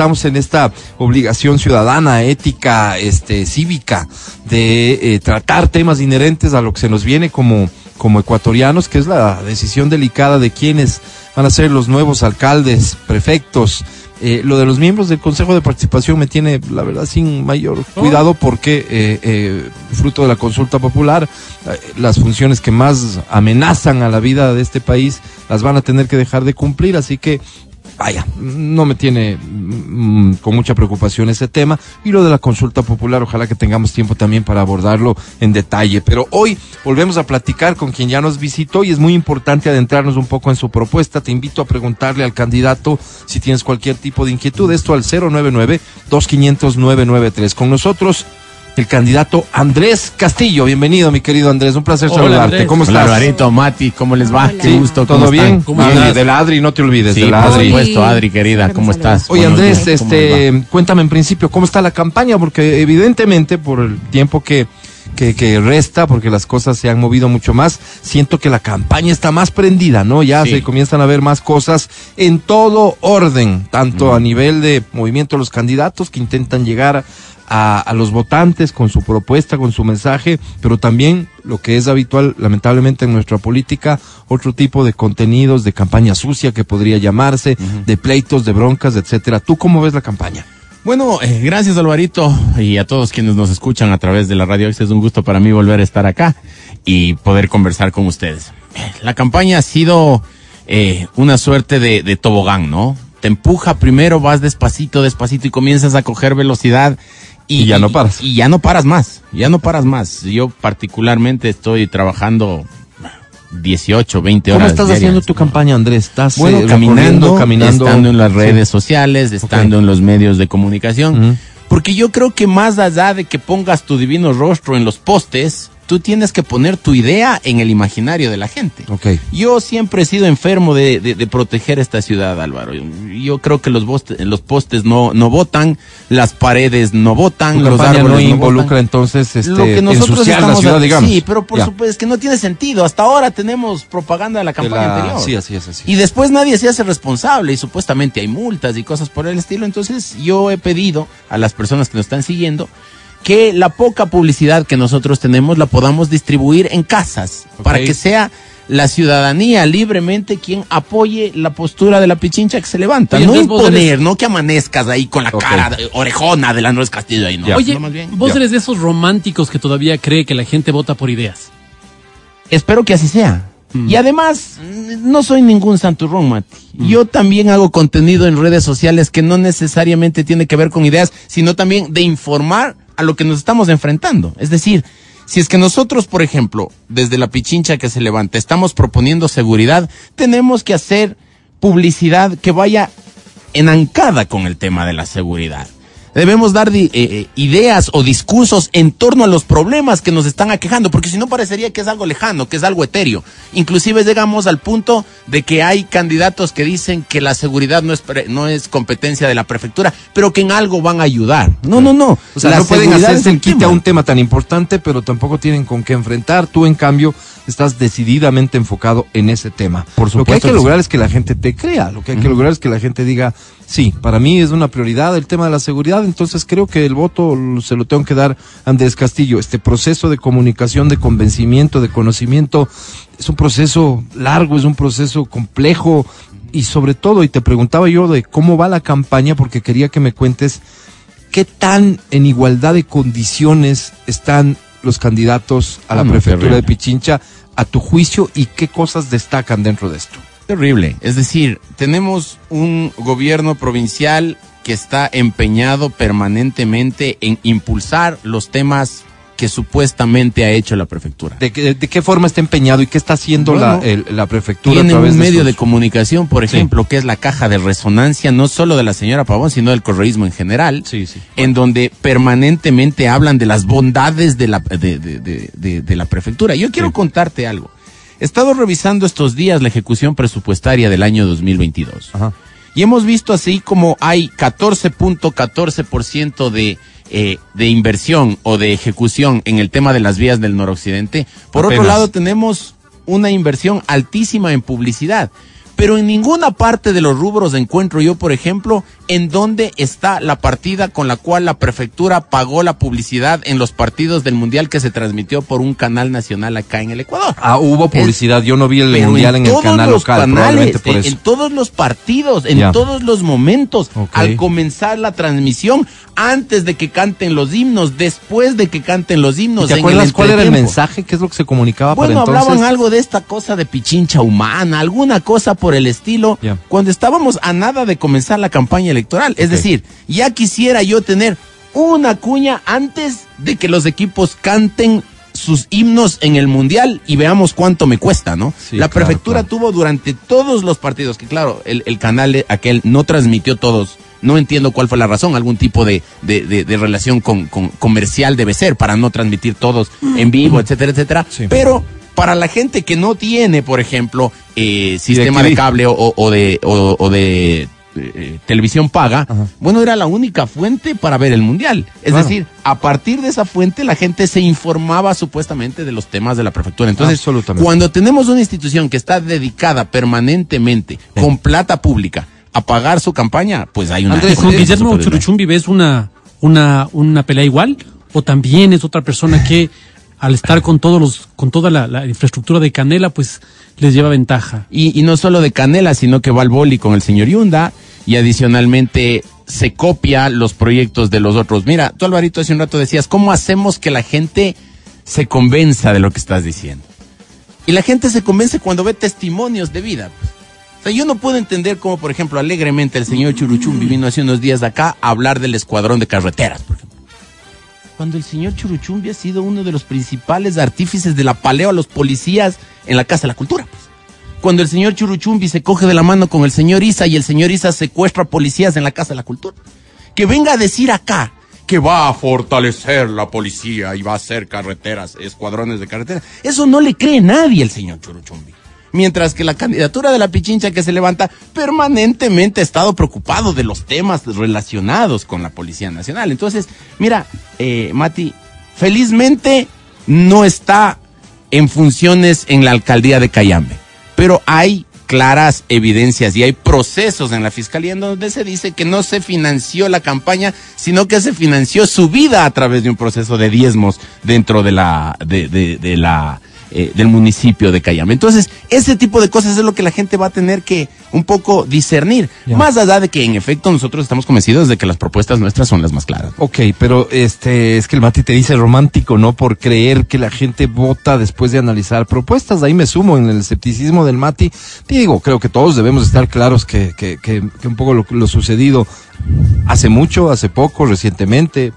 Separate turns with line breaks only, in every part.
estamos en esta obligación ciudadana, ética, este, cívica, de eh, tratar temas inherentes a lo que se nos viene como, como ecuatorianos, que es la decisión delicada de quiénes van a ser los nuevos alcaldes, prefectos, eh, lo de los miembros del Consejo de Participación me tiene, la verdad, sin mayor cuidado porque, eh, eh, fruto de la consulta popular, las funciones que más amenazan a la vida de este país las van a tener que dejar de cumplir, así que vaya, no me tiene mm, con mucha preocupación ese tema. Y lo de la consulta popular, ojalá que tengamos tiempo también para abordarlo en detalle. Pero hoy volvemos a platicar con quien ya nos visitó y es muy importante adentrarnos un poco en su propuesta. Te invito a preguntarle al candidato si tienes cualquier tipo de inquietud. Esto al 099 2500 993. Con nosotros el candidato Andrés Castillo. Bienvenido, mi querido Andrés. Un placer saludarte. ¿Cómo estás?
Alvarito, Mati, ¿cómo les va?
Qué gusto. ¿Todo bien? ¿Cómo de la Adri, no te olvides.
de la
por
Adri. supuesto, Adri, querida. ¿Cómo estás?
Oye, Andrés, este, cuéntame en principio, ¿cómo está la campaña? Porque evidentemente, por el tiempo que, que, resta, porque las cosas se han movido mucho más, siento que la campaña está más prendida, ¿no? Ya se comienzan a ver más cosas en todo orden, tanto a nivel de movimiento de los candidatos que intentan llegar a, los votantes con su propuesta, con su mensaje, pero también lo que es habitual, lamentablemente, en nuestra política, otro tipo de contenidos, de campaña sucia que podría llamarse, de pleitos, de broncas, etcétera. ¿Tú cómo ves la campaña?
Bueno, eh, gracias Alvarito y a todos quienes nos escuchan a través de la radio. Es un gusto para mí volver a estar acá y poder conversar con ustedes. La campaña ha sido eh, una suerte de, de tobogán, ¿no? Te empuja primero, vas despacito, despacito y comienzas a coger velocidad
y, ya no paras.
Y, ya no paras más, ya no paras más. Yo particularmente estoy trabajando 18, 20 horas.
¿Cómo estás haciendo tu campaña, Andrés? ¿Estás
bueno, eh, caminando, caminando, estando en las redes sociales, estando en los medios de comunicación? Porque yo creo que más allá de que pongas tu divino rostro en los postes, tú tienes que poner tu idea en el imaginario de la gente.
Okay.
Yo siempre he sido enfermo de, de, proteger esta ciudad, Álvaro. Yo creo que los, los postes no, no votan, las paredes no votan, los árboles no,
involucra entonces este,
Lo que nosotros la ciudad, digamos. Sí, pero por supuesto es que no tiene sentido. Hasta ahora tenemos propaganda de la campaña anterior.
Sí, así es, así.
Y después nadie se hace responsable y supuestamente hay multas y cosas por el estilo. Entonces yo he pedido a las personas que nos están siguiendo que la poca publicidad que nosotros tenemos la podamos distribuir en casas para que sea la ciudadanía libremente quien apoye la postura de la pichincha que se levanta. no imponer, no que amanezcas ahí con la cara orejona de la Nuez Castillo ahí, ¿no?
Oye, vos eres de esos románticos que todavía cree que la gente vota por ideas.
Espero que así sea. Mm. Y además, no soy ningún santurrón, Mati. Mm. Yo también hago contenido en redes sociales que no necesariamente tiene que ver con ideas, sino también de informar a lo que nos estamos enfrentando. Es decir, si es que nosotros, por ejemplo, desde la pichincha que se levanta, estamos proponiendo seguridad, tenemos que hacer publicidad que vaya enancada con el tema de la seguridad. Debemos dar eh, eh, ideas o discursos en torno a los problemas que nos están aquejando, porque si no parecería que es algo lejano, que es algo etéreo. Inclusive llegamos al punto de que hay candidatos que dicen que la seguridad no es, no es competencia de la prefectura, pero que en algo van a ayudar. No, no, no.
O sea, no pueden hacerse el quite a un tema tan importante, pero tampoco tienen con qué enfrentar. Tú, en cambio, estás decididamente enfocado en ese tema. Por supuesto. Lo que hay que, lograr es que la gente te crea, lo que hay que lograr es que la gente diga, sí, para mí es una prioridad el tema de la seguridad, entonces creo que el voto se lo tengo que dar a Andrés Castillo. Este proceso de comunicación, de convencimiento, de conocimiento, es un proceso largo, es un proceso complejo y sobre todo, y te preguntaba yo de cómo va la campaña porque quería que me cuentes qué tan en igualdad de condiciones están los candidatos a la prefectura de Pichincha a tu juicio y qué cosas destacan dentro de esto
terrible. Es decir, tenemos un gobierno provincial que está empeñado permanentemente en impulsar los temas que supuestamente ha hecho la prefectura.
¿De, qué forma está empeñado y qué está haciendo la, la, prefectura?
Tiene un medio de, comunicación, por ejemplo, que es la caja de resonancia, no solo de la señora Pavón, sino del correísmo en general,
sí, sí.
en donde permanentemente hablan de las bondades de la, de, la prefectura. Yo quiero contarte algo. He estado revisando estos días la ejecución presupuestaria del año 2022. Y hemos visto así como hay 14.14% de, eh, de inversión o de ejecución en el tema de las vías del noroccidente. Por otro lado, tenemos una inversión altísima en publicidad. Pero en ninguna parte de los rubros encuentro yo, por ejemplo, en dónde está la partida con la cual la prefectura pagó la publicidad en los partidos del Mundial que se transmitió por un canal nacional acá en el Ecuador.
Ah, hubo publicidad. Yo no vi el mundial en, el canal local,
canales,
por
en,
eso.
en todos los partidos, en todos los momentos, al comenzar la transmisión, antes de que canten los himnos, después de que canten los himnos.
¿Te
en
acuerdas cuál era el mensaje? ¿Qué es lo que se comunicaba
Bueno,
para entonces?
hablaban algo de esta cosa de pichincha humana, alguna cosa por el estilo,
Ya.
cuando estábamos a nada de comenzar la campaña electoral. Es decir, ya quisiera yo tener una cuña antes de que los equipos canten sus himnos en el mundial y veamos cuánto me cuesta, ¿no?
Sí,
la
claro,
prefectura
claro.
tuvo durante todos los partidos, que claro, el, el canal de- aquel no transmitió todos. No entiendo cuál fue la razón, algún tipo de, de, de- de relación con, con- comercial debe ser para no transmitir todos en vivo, etcétera, etcétera.
Sí.
Pero para la gente que no tiene, por ejemplo, eh, sistema de cable o, o- o de, o, o de eh, televisión paga,
Ajá.
bueno, era la única fuente para ver el mundial. Es
Claro.
decir, a partir de esa fuente la gente se informaba supuestamente de los temas de la prefectura. Entonces,
Absolutamente.
cuando tenemos una institución que está dedicada permanentemente con plata pública a pagar su campaña, pues hay una...
Andrés,
¿Con
eh,
Guillermo. Churuchumbi ves una, una, una pelea igual? ¿O también es otra persona que al estar con todos los, con toda la, la infraestructura de Canela, pues les lleva ventaja?
Y, y no solo de Canela, sino que va al boli con el señor Yunda y adicionalmente se copia los proyectos de los otros. Mira, tú Alvarito hace un rato decías, ¿cómo hacemos que la gente se convenza de lo que estás diciendo? Y la gente se convence cuando ve testimonios de vida. pues. O sea, yo no puedo entender cómo, por ejemplo, alegremente el señor Churuchumbi vino hace unos días de acá a hablar del escuadrón de carreteras. Cuando el señor Churuchumbi ha sido uno de los principales artífices de la paleo a los policías en la Casa de la Cultura. pues cuando el señor Churuchumbi se coge de la mano con el señor Isa y el señor Isa secuestra policías en la Casa de la Cultura. Que venga a decir acá que va a fortalecer la policía y va a hacer carreteras, escuadrones de carreteras. Eso no le cree nadie el señor Churuchumbi. Mientras que la candidatura de la Pichincha que se levanta permanentemente ha estado preocupado de los temas relacionados con la Policía Nacional. Entonces, mira, eh, Mati, felizmente no está en funciones en la alcaldía de Cayambe, pero hay claras evidencias y hay procesos en la fiscalía en donde se dice que no se financió la campaña, sino que se financió su vida a través de un proceso de diezmos dentro de la de, de- de la eh, del municipio de Cayambe. Entonces, ese tipo de cosas es lo que la gente va a tener que un poco discernir,
Ya.
más allá de que en efecto nosotros estamos convencidos de que las propuestas nuestras son las más claras.
Ok, pero este es que el Mati te dice romántico, ¿no? Por creer que la gente vota después de analizar propuestas. Ahí me sumo en el escepticismo del Mati. Digo, creo que todos debemos estar claros que, que, que, que un poco lo, lo sucedido hace mucho, hace poco, recientemente.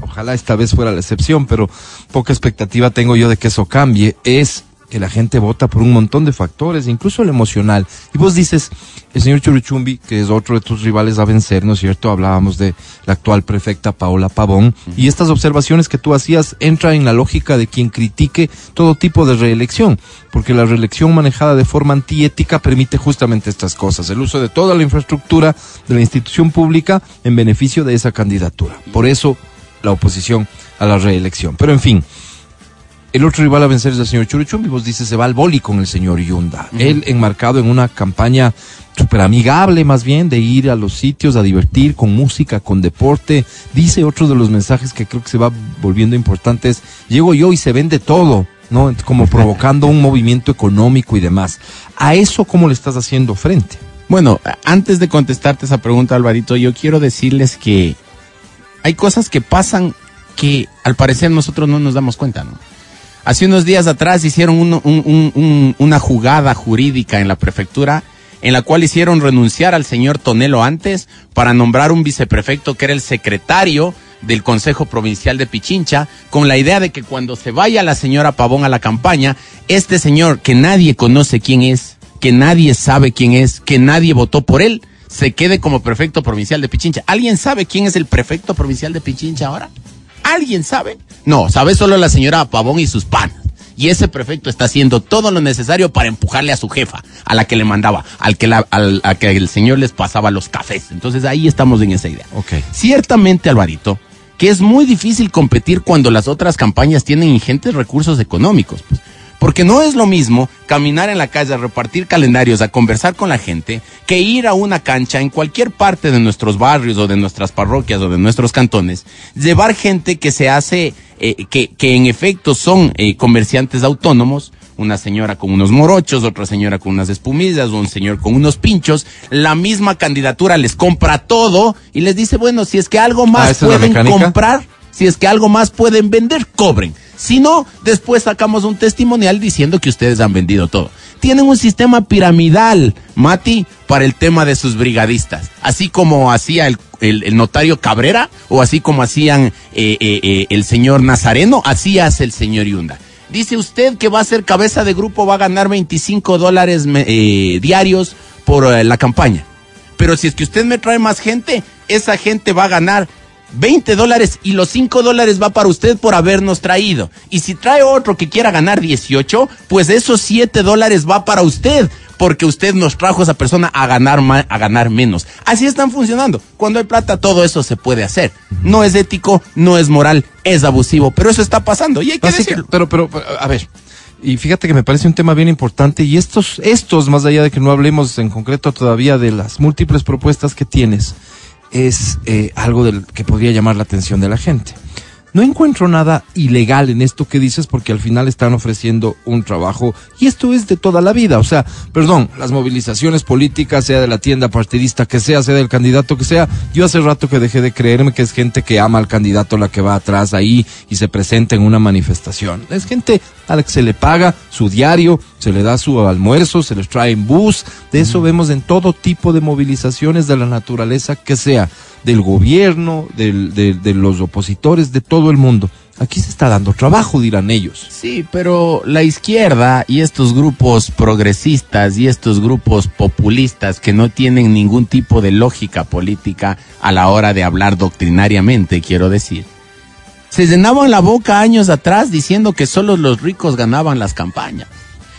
Ojalá esta vez fuera la excepción, pero poca expectativa tengo yo de que eso cambie. Es que la gente vota por un montón de factores, incluso el emocional. Y vos dices, el señor Churuchumbi, que es otro de tus rivales a vencer, ¿no es cierto? Hablábamos de la actual prefecta Paola Pavón. Y estas observaciones que tú hacías entran en la lógica de quien critique todo tipo de reelección, porque la reelección manejada de forma antiética permite justamente estas cosas, el uso de toda la infraestructura de la institución pública en beneficio de esa candidatura. Por eso la oposición a la reelección. Pero en fin, el otro rival a vencer es el señor Churuchumbi, vos dices, se va al boli con el señor Yunda. Él enmarcado en una campaña súper amigable más bien, de ir a los sitios a divertir con música, con deporte. Dice otro de los mensajes que creo que se va volviendo importante es, llego yo y se vende todo, ¿no? Como provocando un movimiento económico y demás. ¿A eso cómo le estás haciendo frente?
Bueno, antes de contestarte esa pregunta, Alvarito, yo quiero decirles que hay cosas que pasan que al parecer nosotros no nos damos cuenta, ¿no? Hace unos días atrás hicieron un- un- un- un- una jugada jurídica en la prefectura en la cual hicieron renunciar al señor Tonelo antes para nombrar un viceprefecto que era el secretario del Consejo Provincial de Pichincha, con la idea de que cuando se vaya la señora Pavón a la campaña, este señor que nadie conoce quién es, que nadie sabe quién es, que nadie votó por él, se quede como prefecto provincial de Pichincha. ¿Alguien sabe quién es el prefecto provincial de Pichincha ahora? ¿Alguien sabe? No, sabe solo la señora Pavón y sus panas. Y ese prefecto está haciendo todo lo necesario para empujarle a su jefa, a la que le mandaba, al que, la, al, a que el señor les pasaba los cafés. Entonces ahí estamos en esa idea.
Ok.
Ciertamente, Alvarito, que es muy difícil competir cuando las otras campañas tienen ingentes recursos económicos. pues. Porque no es lo mismo caminar en la calle a repartir calendarios, a conversar con la gente, que ir a una cancha en cualquier parte de nuestros barrios o de nuestras parroquias o de nuestros cantones, llevar gente que se hace, eh, que, que en efecto son eh, comerciantes autónomos, una señora con unos morochos, otra señora con unas espumillas, un señor con unos pinchos, la misma candidatura les compra todo y les dice, bueno, si es que algo
Ah,
más
¿esa es la
pueden comprar, si es que algo más pueden vender, cobren. Si no, después sacamos un testimonial diciendo que ustedes han vendido todo. Tienen un sistema piramidal, Mati, para el tema de sus brigadistas. Así como hacía el, el- notario Cabrera o así como hacían eh, eh, eh, el señor Nazareno, así hace el señor Yunda. Dice usted que va a ser cabeza de grupo, va a ganar 25 dólares diarios por la campaña. Pero si es que usted me trae más gente, esa gente va a ganar 20 dólares y los 5 dólares va para usted por habernos traído. Y si trae otro que quiera ganar 18, pues esos 7 dólares va para usted. Porque usted nos trajo a esa persona a ganar ma- a ganar menos. Así están funcionando. Cuando hay plata, todo eso se puede hacer. No es ético, no es moral, es abusivo. Pero eso está pasando y hay que
Así que-
decirlo.
pero, pero, pero, a ver, y fíjate que me parece un tema bien importante y estos, estos, más allá de que no hablemos en concreto todavía de las múltiples propuestas que tienes, es eh, algo del que podría llamar la atención de la gente. No encuentro nada ilegal en esto que dices porque al final están ofreciendo un trabajo y esto es de toda la vida. O sea, perdón, las movilizaciones políticas, sea de la tienda partidista que sea, sea del candidato que sea, yo hace rato que dejé de creerme que es gente que ama al candidato la que va atrás ahí y se presenta en una manifestación. Es gente a la que se le paga su diario, se le da su almuerzo, se les trae en bus. De eso vemos en todo tipo de movilizaciones de la naturaleza que sea del gobierno, del- de, de los opositores, de todo el mundo. Aquí se está dando trabajo, dirán ellos.
Sí, pero la izquierda y estos grupos progresistas y estos grupos populistas que no tienen ningún tipo de lógica política a la hora de hablar doctrinariamente, quiero decir, se llenaban la boca años atrás diciendo que solo los ricos ganaban las campañas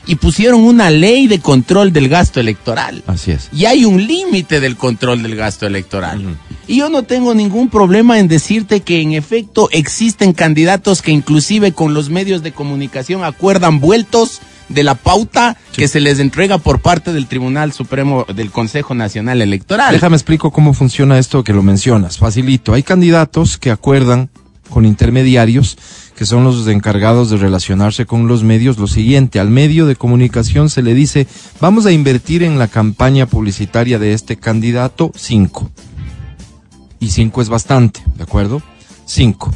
y pusieron una ley de control del gasto electoral.
Así es.
Y hay un límite del control del gasto electoral. Y yo no tengo ningún problema en decirte que en efecto existen candidatos que inclusive con los medios de comunicación acuerdan vueltos de la pauta que se les entrega por parte del Tribunal Supremo del Consejo Nacional Electoral.
Déjame explico cómo funciona esto que lo mencionas. Facilito. Hay candidatos que acuerdan con intermediarios que son los encargados de relacionarse con los medios lo siguiente. Al medio de comunicación se le dice, vamos a invertir en la campaña publicitaria de este candidato cinco. Y cinco es bastante, ¿de acuerdo? Cinco.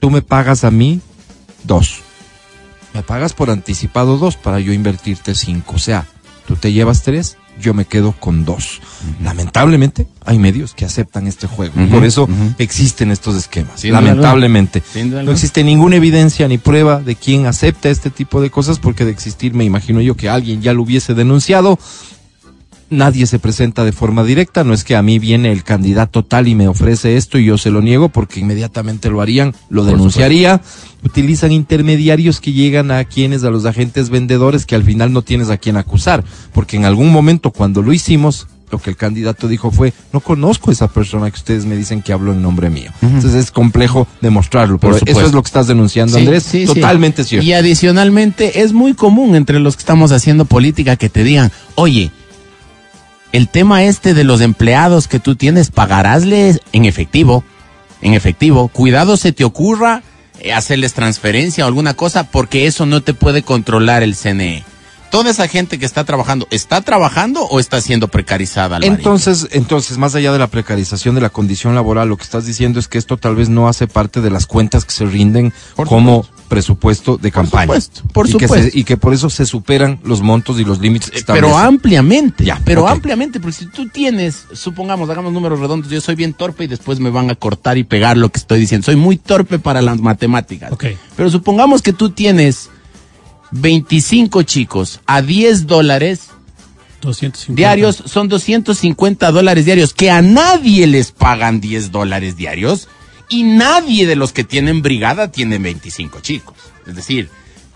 Tú me pagas a mí dos. Me pagas por anticipado dos para yo invertirte cinco. O sea, tú te llevas tres, yo me quedo con dos. Lamentablemente, hay medios que aceptan este juego. Por eso existen estos esquemas.
Sin
Lamentablemente.
Sin
No existe ninguna evidencia ni prueba de quién acepta este tipo de cosas, porque de existir, me imagino yo que alguien ya lo hubiese denunciado. Nadie se presenta de forma directa, no es que a mí viene el candidato tal y me ofrece esto y yo se lo niego porque inmediatamente lo harían, lo denunciaría. Utilizan intermediarios que llegan a quienes, a los agentes vendedores que al final no tienes a quien acusar, porque en algún momento cuando lo hicimos, lo que el candidato dijo fue, no conozco a esa persona que ustedes me dicen que habló en nombre mío. Entonces es complejo demostrarlo,
Por
pero eso es lo que estás denunciando,
Sí,
Andrés.
sí, sí.
Totalmente cierto.
Y adicionalmente es muy común entre los que estamos haciendo política que te digan, oye, el tema este de los empleados que tú tienes, pagarásles en efectivo, en efectivo. Cuidado se te ocurra eh, hacerles transferencia o alguna cosa porque eso no te puede controlar el CNE. Toda esa gente que está trabajando, ¿está trabajando o está siendo precarizada?
Entonces, entonces, más allá de la precarización de la condición laboral, lo que estás diciendo es que esto tal vez no hace parte de las cuentas que se rinden
Por
como presupuesto de campaña.
supuesto, por
y Que
supuesto.
se- y que por eso se superan los montos y los límites que
Eh, Pero ampliamente,
Ya,
pero ampliamente, porque si tú tienes, supongamos, hagamos números redondos, yo soy bien torpe y después me van a cortar y pegar lo que estoy diciendo. Soy muy torpe para las matemáticas.
Ok.
Pero supongamos que tú tienes 25 chicos a 10 dólares
250.
diarios, son 250 dólares diarios, que a nadie les pagan 10 dólares diarios y nadie de los que tienen brigada tienen 25 chicos. Es decir,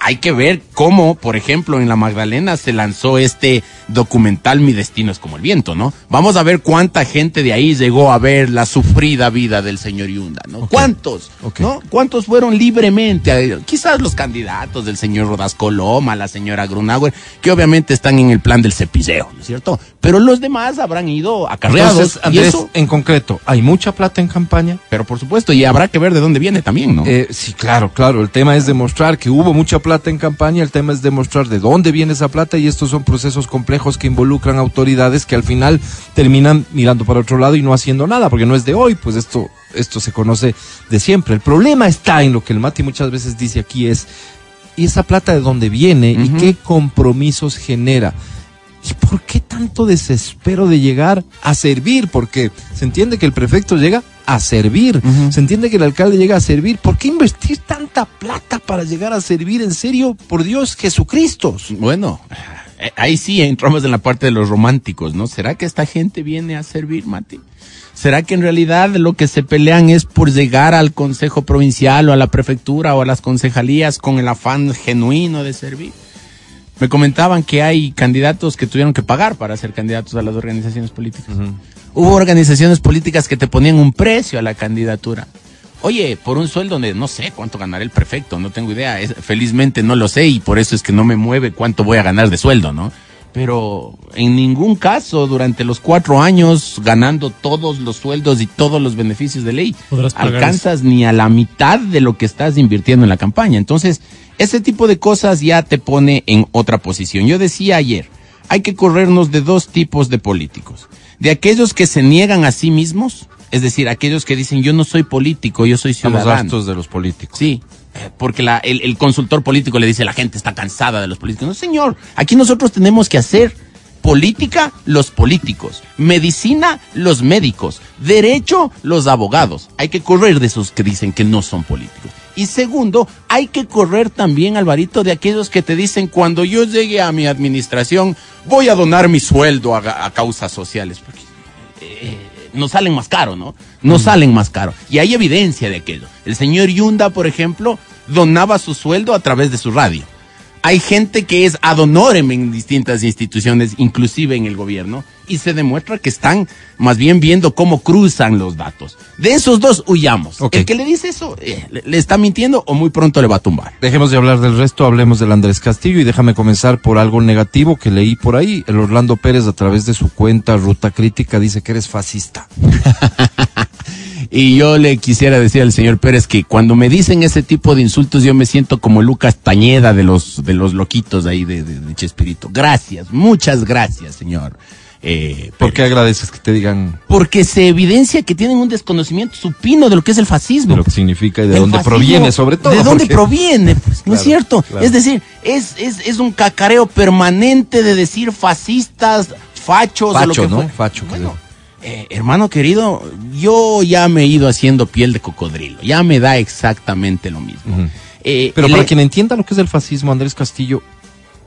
hay que ver cómo, por ejemplo, en la Magdalena se lanzó este documental Mi destino es como el viento, ¿no? Vamos a ver cuánta gente de ahí llegó a ver la sufrida vida del señor Yunda, ¿no? ¿Cuántos? ¿No? ¿Cuántos fueron libremente? Quizás los candidatos del señor Rodas Coloma, la señora Grunauer, que obviamente están en el plan del cepilleo, ¿no es cierto? Pero los demás habrán ido acarreados.
y eso, en concreto, ¿hay mucha plata en campaña?
Pero por supuesto, y habrá que ver de dónde viene también, ¿no?
Eh, sí, claro, claro. El tema es demostrar que hubo mucha plata plata en campaña, el tema es demostrar de dónde viene esa plata y estos son procesos complejos que involucran autoridades que al final terminan mirando para otro lado y no haciendo nada, porque no es de hoy, pues esto, esto se conoce de siempre. El problema está en lo que el Mati muchas veces dice aquí es, ¿y esa plata de dónde viene y qué compromisos genera? ¿Y por qué tanto desespero de llegar a servir? Porque se entiende que el prefecto llega a servir. Se entiende que el alcalde llega a servir. ¿Por qué invertir tanta plata para llegar a servir en serio? Por Dios, Jesucristo.
Bueno, eh, ahí sí entramos en la parte de los románticos, ¿no? ¿Será que esta gente viene a servir, Mati? ¿Será que en realidad lo que se pelean es por llegar al Consejo Provincial o a la Prefectura o a las concejalías con el afán genuino de servir? Me comentaban que hay candidatos que tuvieron que pagar para ser candidatos a las organizaciones políticas. Hubo organizaciones políticas que te ponían un precio a la candidatura. Oye, por un sueldo de no sé cuánto ganará el prefecto, no tengo idea. felizmente no lo sé y por eso es que no me mueve cuánto voy a ganar de sueldo, ¿no? Pero en ningún caso durante los cuatro años ganando todos los sueldos y todos los beneficios de ley alcanzas ni a la mitad de lo que estás invirtiendo en la campaña. Entonces, ese tipo de cosas ya te pone en otra posición. Yo decía ayer, hay que corrernos de dos tipos de políticos. De aquellos que se niegan a sí mismos, es decir, aquellos que dicen yo no soy político, yo soy ciudadano.
los gastos de los políticos.
Sí, porque el, consultor político le dice la gente está cansada de los políticos. No, señor, aquí nosotros tenemos que hacer política los políticos, medicina los médicos, derecho los abogados. Hay que correr de esos que dicen que no son políticos. Y segundo, hay que correr también, Alvarito, de aquellos que te dicen, cuando yo llegue a mi administración, voy a donar mi sueldo a, causas sociales. Porque eh, nos salen más caro, ¿no? Nos salen más caro. Y hay evidencia de aquello. El señor Yunda, por ejemplo, donaba su sueldo a través de su radio hay gente que es ad honorem en distintas instituciones, inclusive en el gobierno, y se demuestra que están más bien viendo cómo cruzan los datos. De esos dos huyamos. El que le dice eso eh, le, está mintiendo o muy pronto le va a tumbar.
Dejemos de hablar del resto, hablemos del Andrés Castillo y déjame comenzar por algo negativo que leí por ahí. El Orlando Pérez a través de su cuenta Ruta Crítica dice que eres fascista.
Y yo le quisiera decir al señor Pérez que cuando me dicen ese tipo de insultos yo me siento como Lucas Tañeda de los, de los loquitos ahí de, de, Chespirito. Gracias, muchas gracias, señor.
Eh, ¿Por qué agradeces que te digan?
Porque se evidencia que tienen un desconocimiento supino de lo que es el fascismo.
De lo que significa y de dónde proviene, sobre todo.
¿De dónde proviene? Pues, ¿No es cierto? Es decir, es, es, es un cacareo permanente de decir fascistas, fachos,
Facho, o lo que ¿no? Facho.
Bueno, eh, hermano querido, yo ya me he ido haciendo piel de cocodrilo, ya me da exactamente lo mismo.
Eh, Pero para quien entienda lo que es el fascismo, Andrés Castillo,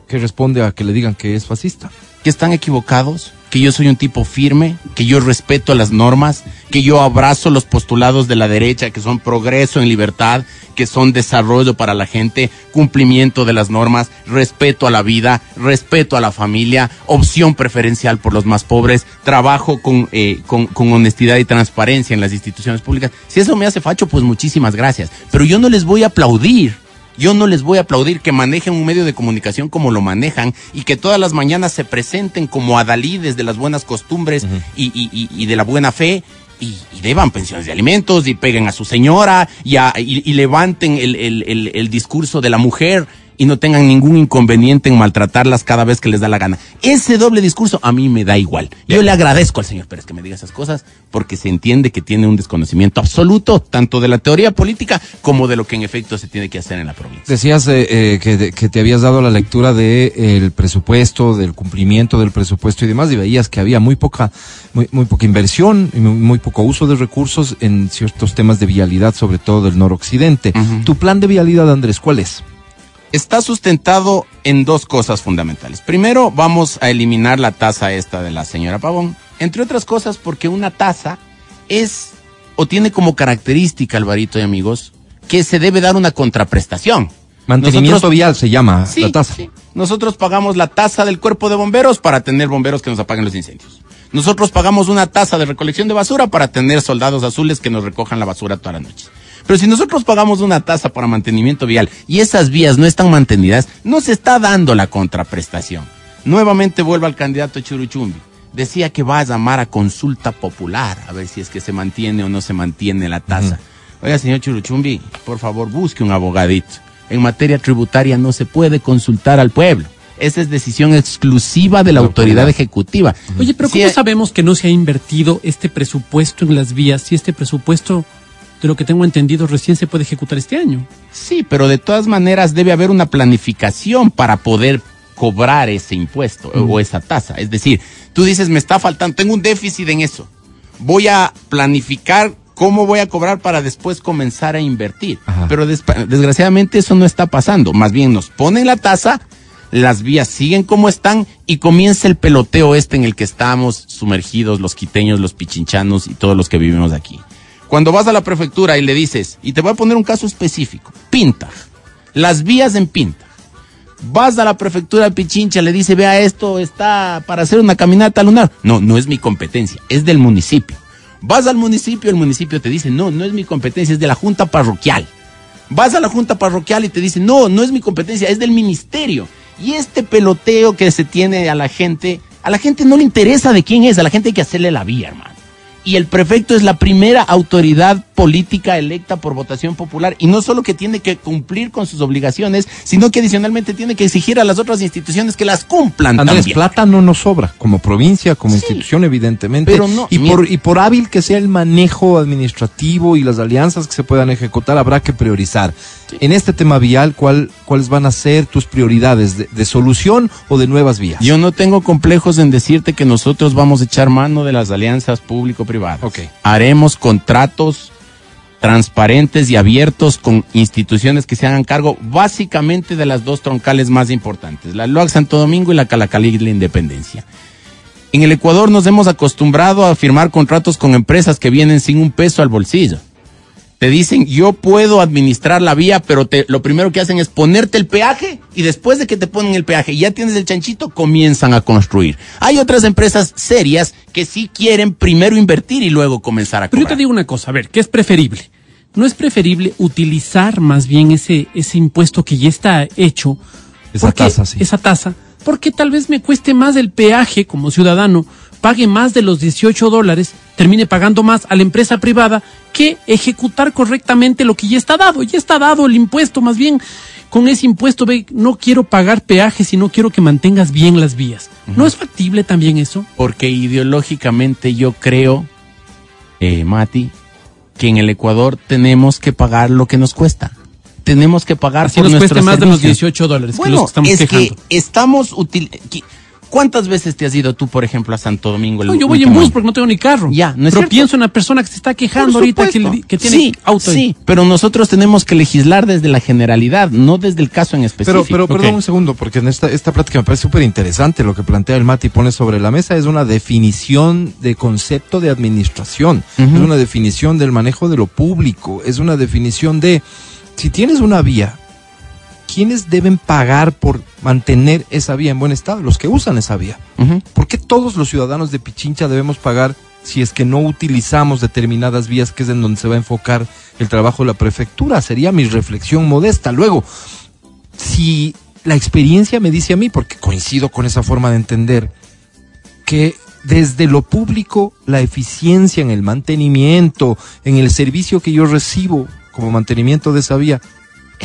que responde a que le digan que es fascista.
Que están equivocados, que yo soy un tipo firme, que yo respeto las normas, que yo abrazo los postulados de la derecha, que son progreso en libertad, que son desarrollo para la gente, cumplimiento de las normas, respeto a la vida, respeto a la familia, opción preferencial por los más pobres, trabajo con, eh, con, con honestidad y transparencia en las instituciones públicas. Si eso me hace facho, pues muchísimas gracias. Pero yo no les voy a aplaudir yo no les voy a aplaudir que manejen un medio de comunicación como lo manejan y que todas las mañanas se presenten como adalides de las buenas costumbres y, y, de la buena fe y, deban pensiones de alimentos y peguen a su señora y, y levanten el, el, el, discurso de la mujer y no tengan ningún inconveniente en maltratarlas cada vez que les da la gana. Ese doble discurso a mí me da igual. Yo le agradezco al señor Pérez que me diga esas cosas porque se entiende que tiene un desconocimiento absoluto tanto de la teoría política como de lo que en efecto se tiene que hacer en la provincia.
Decías eh, eh, que, que, te habías dado la lectura del de, presupuesto, del cumplimiento del presupuesto y demás y veías que había muy poca, muy, muy poca inversión y muy, poco uso de recursos en ciertos temas de vialidad, sobre todo del noroccidente. ¿Tu plan de vialidad, Andrés, cuál es?
Está sustentado en dos cosas fundamentales. Primero, vamos a eliminar la tasa esta de la señora Pavón, entre otras cosas porque una tasa es o tiene como característica, Alvarito y amigos, que se debe dar una contraprestación.
Mantenimiento
Nosotros-
vial se llama
Sí,
la tasa.
sí. Nosotros pagamos la tasa del cuerpo de bomberos para tener bomberos que nos apaguen los incendios. Nosotros pagamos una tasa de recolección de basura para tener soldados azules que nos recojan la basura toda la noche. Pero si nosotros pagamos una tasa para mantenimiento vial y esas vías no están mantenidas, no se está dando la contraprestación. Nuevamente vuelvo al candidato Churuchumbi. Decía que va a llamar a consulta popular a ver si es que se mantiene o no se mantiene la tasa. Oiga, señor Churuchumbi, por favor, busque un abogadito. En materia tributaria no se puede consultar al pueblo. Esa es decisión exclusiva de la
La
autoridad
autoridad.
ejecutiva.
Oye, pero
Sí,
¿cómo sabemos que no se ha invertido este presupuesto en las vías si este presupuesto, de lo que tengo entendido, recién se puede ejecutar este año?
Sí, pero de todas maneras debe haber una planificación para poder cobrar ese impuesto eh, o esa tasa. Es decir, tú dices, me está faltando, tengo un déficit en eso. Voy a planificar cómo voy a cobrar para después comenzar a invertir.
Ajá.
Pero desgraciadamente eso no está pasando. Más bien nos ponen la tasa, las vías siguen como están y comienza el peloteo este en el que estamos sumergidos los quiteños, los pichinchanos y todos los que vivimos aquí. Cuando vas a la prefectura y le dices, y te voy a poner un caso específico, Pinta, las vías en Pinta. Vas a la prefectura de Pichincha, le dice, vea esto, está para hacer una caminata lunar. No, no es mi competencia, es del municipio. Vas al municipio, el municipio te dice, no, no es mi competencia, es de la junta parroquial. Vas a la junta parroquial y te dice, no, no es mi competencia, es del ministerio. Y este peloteo que se tiene a la gente, a la gente no le interesa de quién es, a la gente hay que hacerle la vía, hermano. Y el prefecto es la primera autoridad política electa por votación popular. Y no solo que tiene que cumplir con sus obligaciones, sino que adicionalmente tiene que exigir a las otras instituciones que las cumplan
Andrés,
también.
plata no nos sobra, como provincia, como
Sí.
institución, evidentemente.
Pero no,
y,
mira-
por, y por hábil que sea el manejo administrativo y las alianzas que se puedan ejecutar, habrá que priorizar. En este tema vial, ¿cuál, ¿cuáles van a ser tus prioridades? ¿De, de solución o de nuevas vías?
Yo no tengo complejos en decirte que nosotros vamos a echar mano de las alianzas público-privadas. Haremos contratos transparentes y abiertos con instituciones que se hagan cargo básicamente de las dos troncales más importantes, la LOAC Santo Domingo y la Calacalí La Independencia. En el Ecuador nos hemos acostumbrado a firmar contratos con empresas que vienen sin un peso al bolsillo. Te dicen, yo puedo administrar la vía, pero te, lo primero que hacen es ponerte el peaje y después de que te ponen el peaje y ya tienes el chanchito, comienzan a construir. Hay otras empresas serias que sí quieren primero invertir y luego comenzar a
Pero yo te digo una cosa, a ver, ¿qué es preferible? ¿No es preferible utilizar más bien ese, ese impuesto que ya está hecho?
Esa tasa, sí.
Esa tasa. Porque tal vez me cueste más el peaje como ciudadano, pague más de los 18 dólares, termine pagando más a la empresa privada que ejecutar correctamente lo que ya está dado. Ya está dado el impuesto, más bien con ese impuesto, ve, no quiero pagar peaje, sino quiero que mantengas bien las vías. ¿No es factible también eso?
Porque ideológicamente yo creo, eh, Mati, que en el Ecuador tenemos que pagar lo que nos cuesta. Tenemos que pagar
Así
por
nos cueste
nuestros
más de los
servicios.
18 dólares que
Bueno,
los que estamos
es
quejando.
que estamos util... qui- ¿Cuántas veces te has ido tú, por ejemplo, a Santo Domingo? el
No, yo voy en bus
año?
porque no tengo ni carro.
Ya, ¿no es
Pero
cierto?
pienso en una persona que se está quejando ahorita que,
supuesto.
le- que tiene
sí,
auto. ahí.
Sí, pero nosotros tenemos que legislar desde la generalidad, no desde el caso en específico.
Pero, pero perdón
Ok.
un segundo, porque en esta, esta plática me parece súper interesante lo que plantea el Mati y pone sobre la mesa. Es una definición de concepto de administración, es una definición del manejo de lo público, es una definición de si tienes una vía, ¿quiénes deben pagar por mantener esa vía en buen estado? Los que usan esa vía. ¿Por qué todos los ciudadanos de Pichincha debemos pagar si es que no utilizamos determinadas vías que es en donde se va a enfocar el trabajo de la prefectura? Sería mi reflexión modesta. Luego, si la experiencia me dice a mí, porque coincido con esa forma de entender, que desde lo público la eficiencia en el mantenimiento, en el servicio que yo recibo como mantenimiento de esa vía,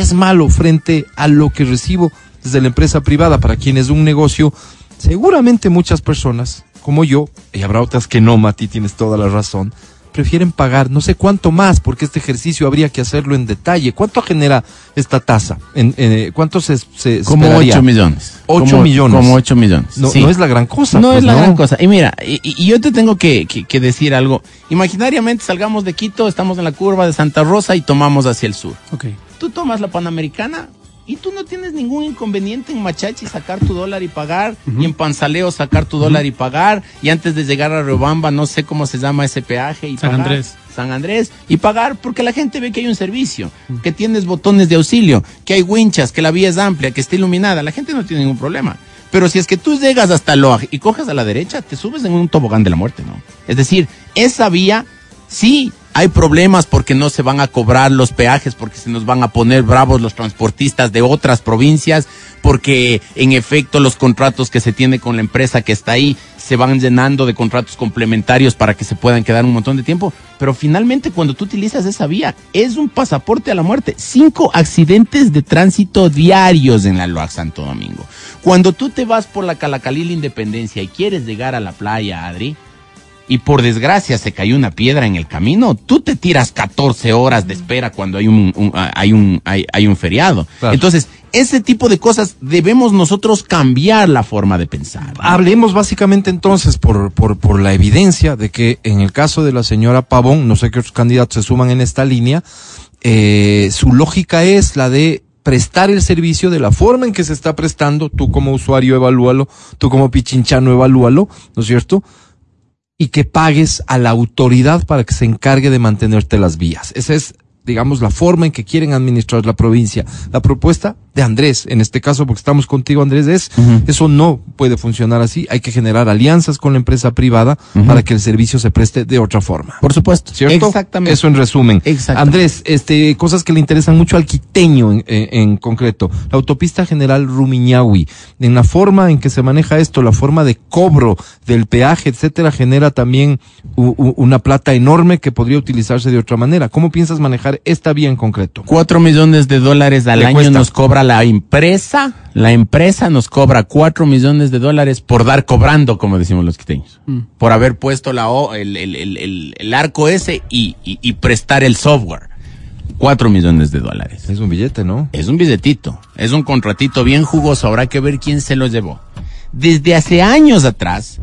es malo frente a lo que recibo desde la empresa privada para quien es un negocio. Seguramente muchas personas, como yo, y habrá otras que no, Mati, tienes toda la razón, prefieren pagar no sé cuánto más, porque este ejercicio habría que hacerlo en detalle. ¿Cuánto genera esta tasa? En, eh, ¿Cuánto se, se
Como
esperaría?
8 millones.
Ocho
Como-
millones.
Como 8 millones.
No,
sí.
no es la gran cosa.
No
pues,
es la gran cosa. Y mira, y, y yo te tengo que, que- que decir algo. Imaginariamente salgamos de Quito, estamos en la curva de Santa Rosa y tomamos hacia el sur.
Ok.
Tú tomas la Panamericana y tú no tienes ningún inconveniente en Machachi sacar tu dólar y pagar, y en Panzaleo sacar tu dólar y pagar, y antes de llegar a Riobamba, no sé cómo se llama ese peaje y
San
pagar.
Andrés.
San Andrés y pagar porque la gente ve que hay un servicio, que tienes botones de auxilio, que hay winchas, que la vía es amplia, que está iluminada. La gente no tiene ningún problema. Pero si es que tú llegas hasta Loag y coges a la derecha, te subes en un tobogán de la muerte, ¿no? Es decir, esa vía sí hay problemas porque no se van a cobrar los peajes, porque se nos van a poner bravos los transportistas de otras provincias, porque en efecto los contratos que se tiene con la empresa que está ahí se van llenando de contratos complementarios para que se puedan quedar un montón de tiempo. Pero finalmente cuando tú utilizas esa vía, es un pasaporte a la muerte. Cinco accidentes de tránsito diarios en la Loac Santo Domingo. Cuando tú te vas por la Calacalil Independencia y quieres llegar a la playa, Adri, y por desgracia se cayó una piedra en el camino, tú te tiras 14 horas de espera cuando hay un, un- hay un hay, hay un feriado.
Claro.
Entonces, ese tipo de cosas debemos nosotros cambiar la forma de pensar.
Hablemos básicamente entonces por, por, por la evidencia de que en el caso de la señora Pavón, no sé qué otros candidatos se suman en esta línea, eh, su lógica es la de prestar el servicio de la forma en que se está prestando, tú como usuario evalúalo, tú como pichinchano evalúalo, ¿no es cierto? Y que pagues a la autoridad para que se encargue de mantenerte las vías. Esa es, digamos, la forma en que quieren administrar la provincia. La propuesta de Andrés, en este caso, porque estamos contigo, Andrés, es eso no puede funcionar así. Hay que generar alianzas con la empresa privada para que el servicio se preste de otra forma.
Por supuesto.
¿Cierto?
Exactamente.
Eso en resumen.
Exactamente.
Andrés, este, cosas que le interesan mucho al quiteño en, en- en concreto. La autopista general Rumiñahui. En la forma en que se maneja esto, la forma de cobro del peaje, etcétera, genera también u- u- una plata enorme que podría utilizarse de otra manera. ¿Cómo piensas manejar esta vía en concreto?
Cuatro millones de dólares al
¿Qué
año
cuesta?
nos cobra la empresa. La empresa nos cobra cuatro millones de dólares por dar cobrando, como decimos los quiteños. Por haber puesto la o- el, el- el- el- el arco ese y, y- y prestar el software. Cuatro millones de dólares.
Es un billete, ¿no?
Es un billetito, es un contratito bien jugoso, habrá que ver quién se lo llevó. Desde hace años atrás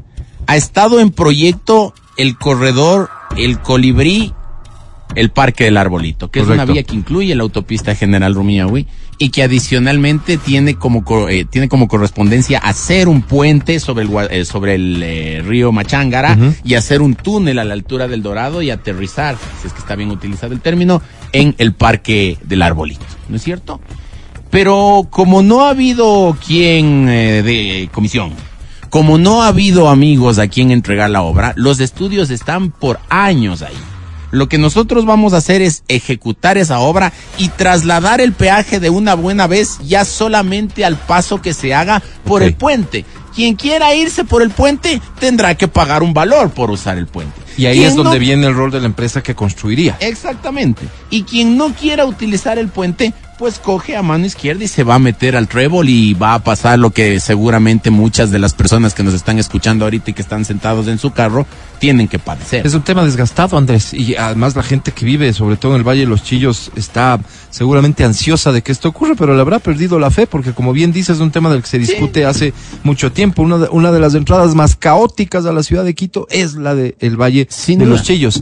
ha estado en proyecto el corredor, el colibrí, el parque del arbolito, que es una vía que incluye la autopista General Rumiñahui y que adicionalmente tiene como co- eh, tiene como correspondencia hacer un puente sobre el eh, sobre el eh, río Machángara y hacer un túnel a la altura del Dorado y aterrizar, si es que está bien utilizado el término, en el parque del arbolito, ¿no es cierto? Pero como no ha habido quien eh, de comisión, como no ha habido amigos a quien entregar la obra, los estudios están por años ahí. Lo que nosotros vamos a hacer es ejecutar esa obra y trasladar el peaje de una buena vez ya solamente al paso que se haga por el puente. Quien quiera irse por el puente tendrá que pagar un valor por usar el puente.
Y ahí
Quien
es donde
no
viene el rol de la empresa que construiría.
Exactamente. Y quien no quiera utilizar el puente, pues coge a mano izquierda y se va a meter al trébol y va a pasar lo que seguramente muchas de las personas que nos están escuchando ahorita y que están sentados en su carro tienen que padecer.
Es un tema desgastado, Andrés, y además la gente que vive, sobre todo en el Valle de los Chillos, está seguramente ansiosa de que esto ocurra, pero le habrá perdido la fe, porque como bien dices, es un tema del que se discute hace mucho tiempo. Una de, una de las entradas más caóticas a la ciudad de Quito es la del Valle
Sin
de
duda.
los Chillos.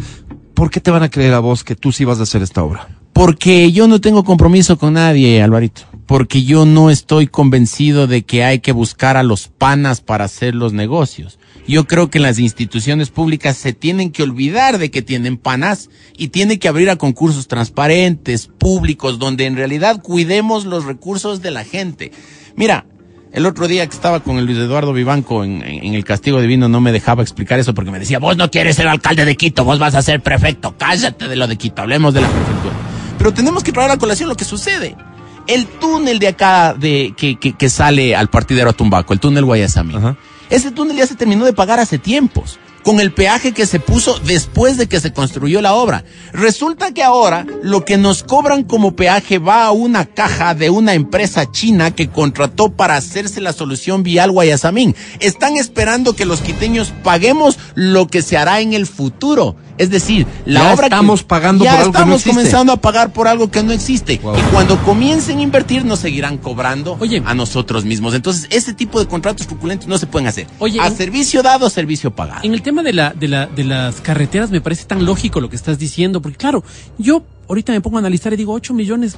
¿Por qué te van a creer a vos que tú sí vas a hacer esta obra?
Porque yo no tengo compromiso con nadie, Alvarito. Porque yo no estoy convencido de que hay que buscar a los panas para hacer los negocios. Yo creo que las instituciones públicas se tienen que olvidar de que tienen panas y tienen que abrir a concursos transparentes, públicos, donde en realidad cuidemos los recursos de la gente. Mira, el otro día que estaba con el Luis Eduardo Vivanco en, en- en el Castigo Divino no me dejaba explicar eso porque me decía, vos no quieres ser alcalde de Quito, vos vas a ser prefecto, cállate de lo de Quito, hablemos de la prefectura. Pero tenemos que traer a colación lo que sucede. El túnel de acá de, que, que, que sale al partidero a Tumbaco, el túnel Guayasamín.
Ajá.
Ese túnel ya se terminó de pagar hace tiempos, con el peaje que se puso después de que se construyó la obra. Resulta que ahora lo que nos cobran como peaje va a una caja de una empresa china que contrató para hacerse la solución vial Guayasamín. Están esperando que los quiteños paguemos lo que se hará en el futuro. Es decir, la
Ya
obra que-
estamos pagando
ya
por algo que no
estamos
existe.
comenzando a pagar por algo que no existe.
Wow.
Y cuando comiencen a invertir nos seguirán cobrando
Oye.
a nosotros mismos. Entonces, ese tipo de contratos truculentos no se pueden hacer.
Oye,
a
en-
servicio dado, servicio pagado.
En el tema de, la, de, la, de las carreteras me parece tan lógico lo que estás diciendo, porque claro, yo ahorita me pongo a analizar y digo 8 millones,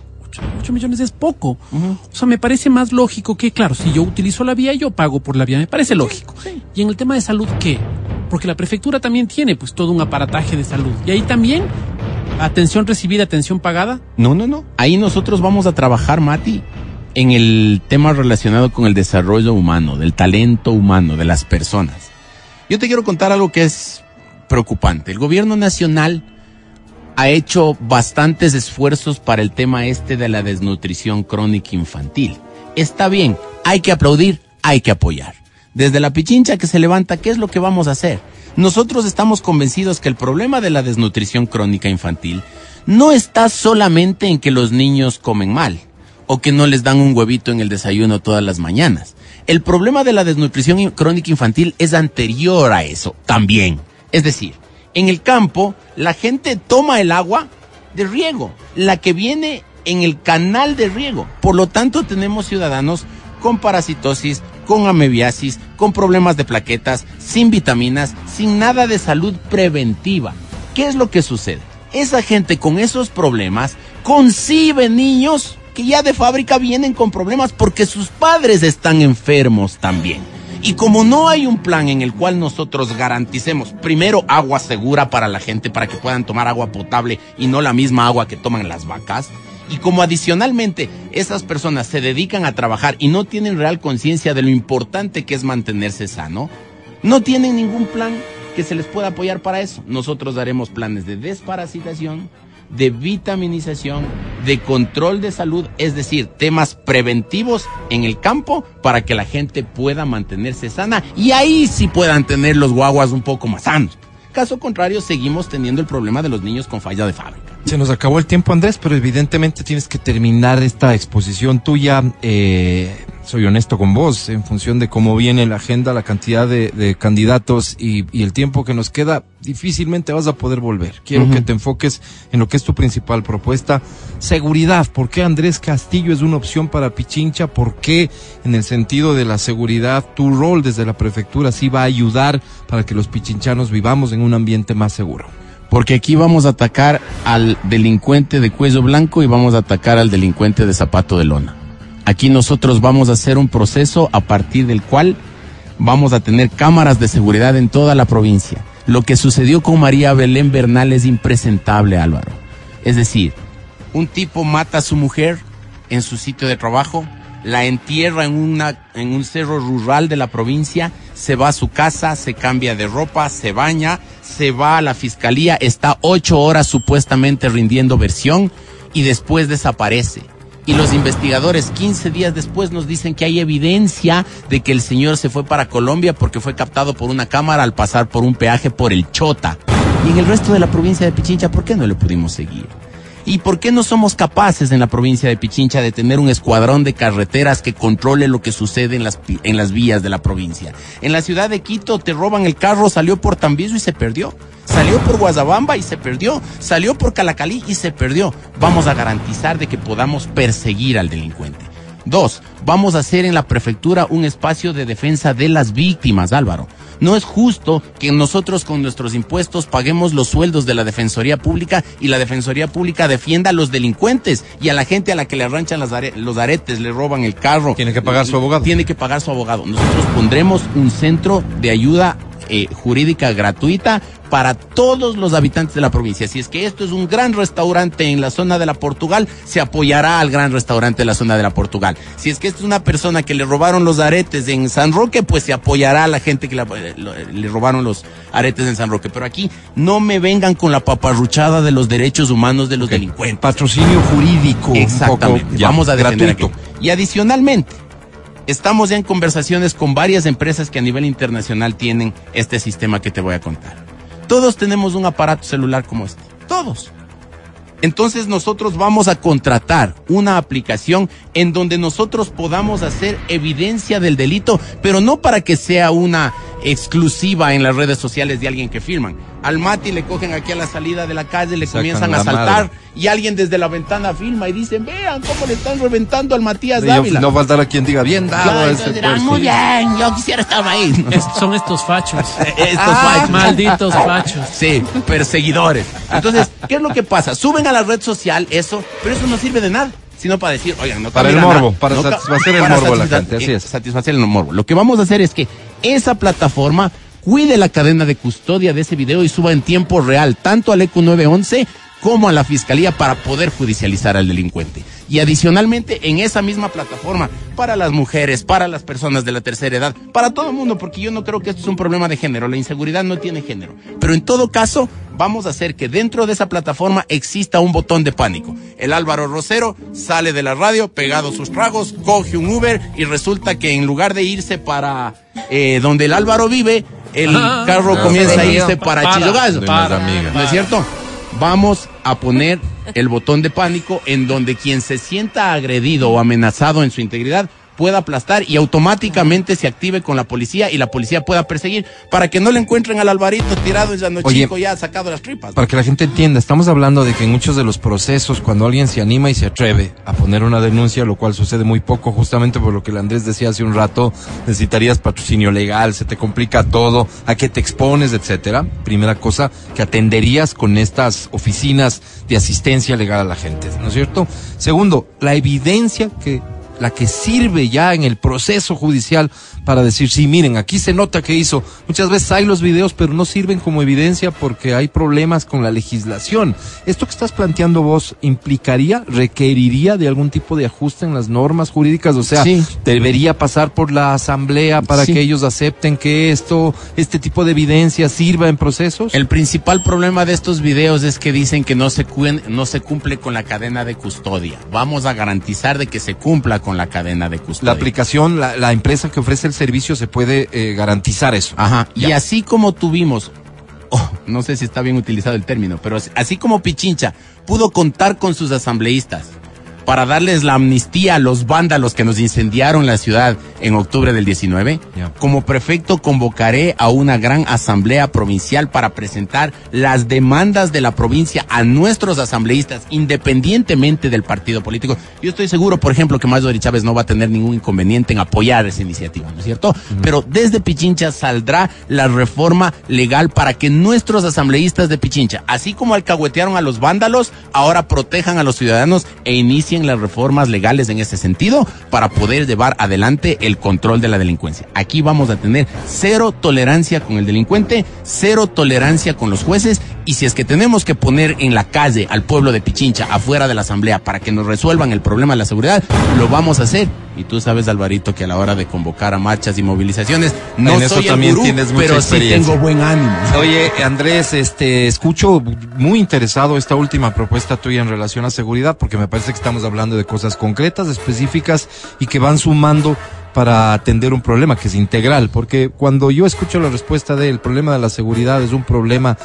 8, millones es poco. O sea, me parece más lógico que, claro, si yo utilizo la vía, yo pago por la vía, me parece lógico. Y en el tema de salud, ¿qué? Porque la prefectura también tiene pues todo un aparataje de salud. Y ahí también, atención recibida, atención pagada.
No, no, no. Ahí nosotros vamos a trabajar, Mati, en el tema relacionado con el desarrollo humano, del talento humano, de las personas. Yo te quiero contar algo que es preocupante. El gobierno nacional ha hecho bastantes esfuerzos para el tema este de la desnutrición crónica infantil. Está bien, hay que aplaudir, hay que apoyar. Desde la pichincha que se levanta, ¿qué es lo que vamos a hacer? Nosotros estamos convencidos que el problema de la desnutrición crónica infantil no está solamente en que los niños comen mal o que no les dan un huevito en el desayuno todas las mañanas. El problema de la desnutrición crónica infantil es anterior a eso también. Es decir, en el campo, la gente toma el agua de riego, la que viene en el canal de riego. Por lo tanto, tenemos ciudadanos con parasitosis, con amebiasis, con problemas de plaquetas, sin vitaminas, sin nada de salud preventiva. ¿Qué es lo que sucede? Esa gente con esos problemas concibe niños que ya de fábrica vienen con problemas porque sus padres están enfermos también. Y como no hay un plan en el cual nosotros garanticemos primero agua segura para la gente, para que puedan tomar agua potable y no la misma agua que toman las vacas, y como adicionalmente esas personas se dedican a trabajar y no tienen real conciencia de lo importante que es mantenerse sano, no tienen ningún plan que se les pueda apoyar para eso. Nosotros daremos planes de desparasitación, de vitaminización, de control de salud, es decir, temas preventivos en el campo para que la gente pueda mantenerse sana y ahí sí puedan tener los guaguas un poco más sanos. Caso contrario, seguimos teniendo el problema de los niños con falla de fábrica.
Se nos acabó el tiempo, Andrés, pero evidentemente tienes que terminar esta exposición tuya. Eh, soy honesto con vos, en función de cómo viene la agenda, la cantidad de, candidatos y, el tiempo que nos queda, difícilmente vas a poder volver. Quiero que te enfoques en lo que es tu principal propuesta. Seguridad. ¿Por qué Andrés Castillo es una opción para Pichincha? ¿Por qué en el sentido de la seguridad tu rol desde la prefectura sí va a ayudar para que los pichinchanos vivamos en un ambiente más seguro?
Porque aquí vamos a atacar al delincuente de cuello blanco y vamos a atacar al delincuente de zapato de lona. Aquí nosotros vamos a hacer un proceso a partir del cual vamos a tener cámaras de seguridad en toda la provincia. Lo que sucedió con María Belén Bernal es impresentable, Álvaro. Es decir, un tipo mata a su mujer en su sitio de trabajo, la entierra en, una, en un cerro rural de la provincia, se va a su casa, se cambia de ropa, se baña, se va a la fiscalía, está ocho horas supuestamente rindiendo versión y después desaparece. Y los investigadores 15 días después nos dicen que hay evidencia de que el señor se fue para Colombia porque fue captado por una cámara al pasar por un peaje por el Chota. Y en el resto de la provincia de Pichincha, ¿por qué no le pudimos seguir? ¿Y por qué no somos capaces en la provincia de Pichincha de tener un escuadrón de carreteras que controle lo que sucede en las, en las vías de la provincia? En la ciudad de Quito te roban el carro, salió por Tambizo y se perdió. Salió por Guazabamba y se perdió. Salió por Calacalí y se perdió. Vamos a garantizar de que podamos perseguir al delincuente. Dos, vamos a hacer en la prefectura un espacio de defensa de las víctimas, Álvaro. No es justo que nosotros con nuestros impuestos paguemos los sueldos de la Defensoría Pública y la Defensoría Pública defienda a los delincuentes y a la gente a la que le arranchan los aretes, le roban el carro.
Tiene que pagar su abogado.
Tiene que pagar su abogado. Nosotros pondremos un centro de ayuda eh, jurídica gratuita para todos los habitantes de la provincia. Si es que esto es un gran restaurante en la zona de la Portugal, se apoyará al gran restaurante de la zona de la Portugal. Si es que esto es una persona que le robaron los aretes en San Roque, pues se apoyará a la gente que le robaron los aretes en San Roque. Pero aquí no me vengan con la paparruchada de los derechos humanos de los delincuentes.
Patrocinio jurídico.
Exactamente. Vamos a defender aquí. Y adicionalmente, estamos ya en conversaciones con varias empresas que a nivel internacional tienen este sistema que te voy a contar. Todos tenemos un aparato celular como este. Todos. Entonces nosotros vamos a contratar una aplicación en donde nosotros podamos hacer evidencia del delito, pero no para que sea una exclusiva en las redes sociales de alguien que firman. Al Mati le cogen aquí a la salida de la calle, le comienzan a saltar y alguien desde la ventana filma y dicen, vean cómo le están reventando al Matías Dávila.
No faltará quien diga, bien dado.
muy bien, yo quisiera estar ahí.
son estos fachos.
estos ah. fachos.
Malditos fachos.
Sí, perseguidores. Entonces, ¿qué es lo que pasa? Suben a la red social eso, pero eso no sirve de nada sino para decir, oigan, no
Para el morbo, para satisfacer el morbo la gente, así es.
Satisfacer el morbo. Lo que vamos a hacer es que esa plataforma cuide la cadena de custodia de ese video y suba en tiempo real tanto al ECU 911 como a la fiscalía para poder judicializar al delincuente. Y adicionalmente en esa misma plataforma, para las mujeres, para las personas de la tercera edad, para todo el mundo, porque yo no creo que esto es un problema de género, la inseguridad no tiene género. Pero en todo caso, vamos a hacer que dentro de esa plataforma exista un botón de pánico. El Álvaro Rosero sale de la radio, pegado sus tragos, coge un Uber y resulta que en lugar de irse para eh, donde el Álvaro vive, el
Ah,
carro
ah,
comienza a irse
para,
para. ¿No es cierto? Vamos a poner el botón de pánico en donde quien se sienta agredido o amenazado en su integridad pueda aplastar y automáticamente se active con la policía y la policía pueda perseguir para que no le encuentren al Alvarito tirado en Llano
Oye,
Chico ya sacado las tripas.
Para que la gente entienda, estamos hablando de que en muchos de los procesos, cuando alguien se anima y se atreve a poner una denuncia, lo cual sucede muy poco, justamente por lo que el Andrés decía hace un rato, necesitarías patrocinio legal, se te complica todo, a qué te expones, etcétera. Primera cosa, que atenderías con estas oficinas de asistencia legal a la gente, ¿no es cierto? Segundo, la evidencia que la que sirve ya en el proceso judicial para decir, sí, miren, aquí se nota que hizo. Muchas veces hay los videos, pero no sirven como evidencia porque hay problemas con la legislación. ¿Esto que estás planteando vos implicaría, requeriría de algún tipo de ajuste en las normas jurídicas? O sea,
Sí.
debería pasar por la asamblea para
Sí.
que ellos acepten que esto, este tipo de evidencia sirva en procesos.
El principal problema de estos videos es que dicen que no se, cuen- no se cumple con la cadena de custodia. Vamos a garantizar de que se cumpla con la cadena de custodia.
la aplicación, la, la empresa que ofrece el servicio se puede eh, garantizar eso.
Ajá. Y así como tuvimos, oh, no sé si está bien utilizado el término, pero así como Pichincha pudo contar con sus asambleístas para darles la amnistía a los vándalos que nos incendiaron la ciudad en octubre del 19,
Ya.
como prefecto convocaré a una gran asamblea provincial para presentar las demandas de la provincia a nuestros asambleístas, independientemente del partido político. Yo estoy seguro, por ejemplo, que Mario Chávez no va a tener ningún inconveniente en apoyar esa iniciativa, ¿no es cierto? Pero desde Pichincha saldrá la reforma legal para que nuestros asambleístas de Pichincha, así como alcahuetearon a los vándalos, ahora protejan a los ciudadanos e inicien las reformas legales en ese sentido para poder llevar adelante el control de la delincuencia. Aquí vamos a tener cero tolerancia con el delincuente, cero tolerancia con los jueces y si es que tenemos que poner en la calle al pueblo de Pichincha afuera de la asamblea para que nos resuelvan el problema de la seguridad, lo vamos a hacer. Y tú sabes, Alvarito, que a la hora de convocar a marchas y movilizaciones, no
En eso
soy el
también
gurú,
tienes mucha
pero sí tengo buen ánimo.
Oye, Andrés, este, escucho muy interesado esta última propuesta tuya en relación a seguridad, porque me parece que estamos hablando de cosas concretas, específicas y que van sumando para atender un problema que es integral, porque cuando yo escucho la respuesta de el problema de la seguridad es un problema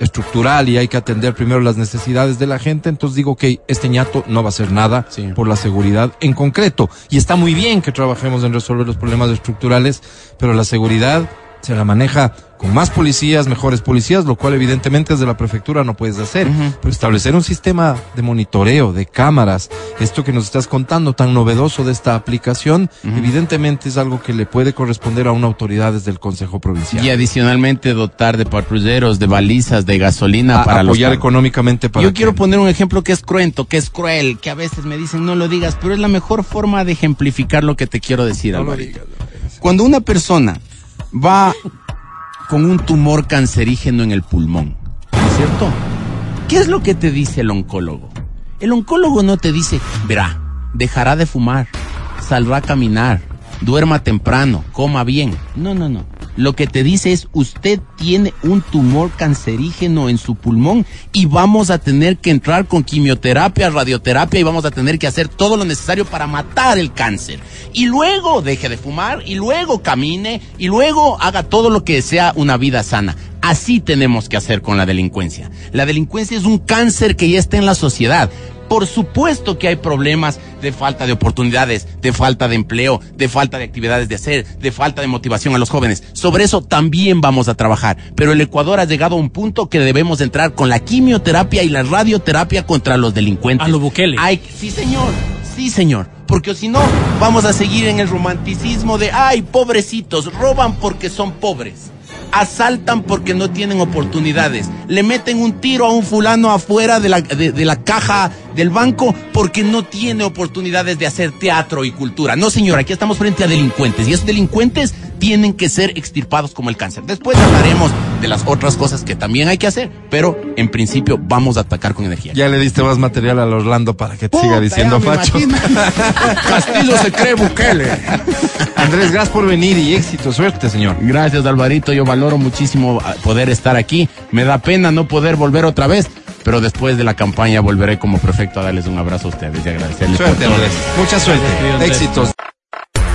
estructural y hay que atender primero las necesidades de la gente, entonces digo que este ñato no va a hacer nada
Sí.
por la seguridad en concreto. Y está muy bien que trabajemos en resolver los problemas estructurales, pero la seguridad se la maneja con más policías, mejores policías, lo cual evidentemente desde la prefectura no puedes hacer. Pero establecer un sistema de monitoreo, de cámaras, esto que nos estás contando tan novedoso de esta aplicación, evidentemente es algo que le puede corresponder a una autoridad desde el Consejo Provincial.
Y adicionalmente dotar de patrulleros, de balizas, de gasolina
A-
para los
apoyar económicamente para
Yo quiero poner un ejemplo que es cruento, que es cruel, que a veces me dicen no lo digas, pero es la mejor forma de ejemplificar lo que te quiero decir,
No lo.
Cuando una persona va con un tumor cancerígeno en el pulmón, ¿no es cierto? ¿Qué es lo que te dice el oncólogo? El oncólogo no te dice, verá, dejará de fumar, saldrá a caminar, duerma temprano, coma bien. No, no, no. Lo que te dice es, usted tiene un tumor cancerígeno en su pulmón y vamos a tener que entrar con quimioterapia, radioterapia y vamos a tener que hacer todo lo necesario para matar el cáncer. Y luego deje de fumar y luego camine y luego haga todo lo que sea una vida sana. Así tenemos que hacer con la delincuencia. La delincuencia es un cáncer que ya está en la sociedad. Por supuesto que hay problemas de falta de oportunidades, de falta de empleo, de falta de actividades de hacer, de falta de motivación a los jóvenes. Sobre eso también vamos a trabajar. Pero el Ecuador ha llegado a un punto que debemos entrar con la quimioterapia y la radioterapia contra los delincuentes.
A lo Bukele.
Hay, sí, señor. Sí, señor. Porque si no, vamos a seguir en el romanticismo de, ay, pobrecitos, roban porque son pobres. Asaltan porque no tienen oportunidades. Le meten un tiro a un fulano afuera de la, de, la caja del banco porque no tiene oportunidades de hacer teatro y cultura. No, señor, aquí estamos frente a delincuentes. Y esos delincuentes tienen que ser extirpados como el cáncer. Después hablaremos de las otras cosas que también hay que hacer, pero en principio vamos a atacar con energía.
Ya le diste más material al Orlando para que te
Puta,
siga diciendo facho.
Castillo se cree Bukele.
Andrés, gracias por venir y éxito, suerte, señor.
Gracias, Alvarito. Yo valoro muchísimo ah, poder estar aquí. Me da pena no poder volver otra vez, pero después de la campaña volveré como prefecto a darles un abrazo a ustedes y agradecerles por
Suerte,
todo.
Andrés. Mucha suerte. Éxitos.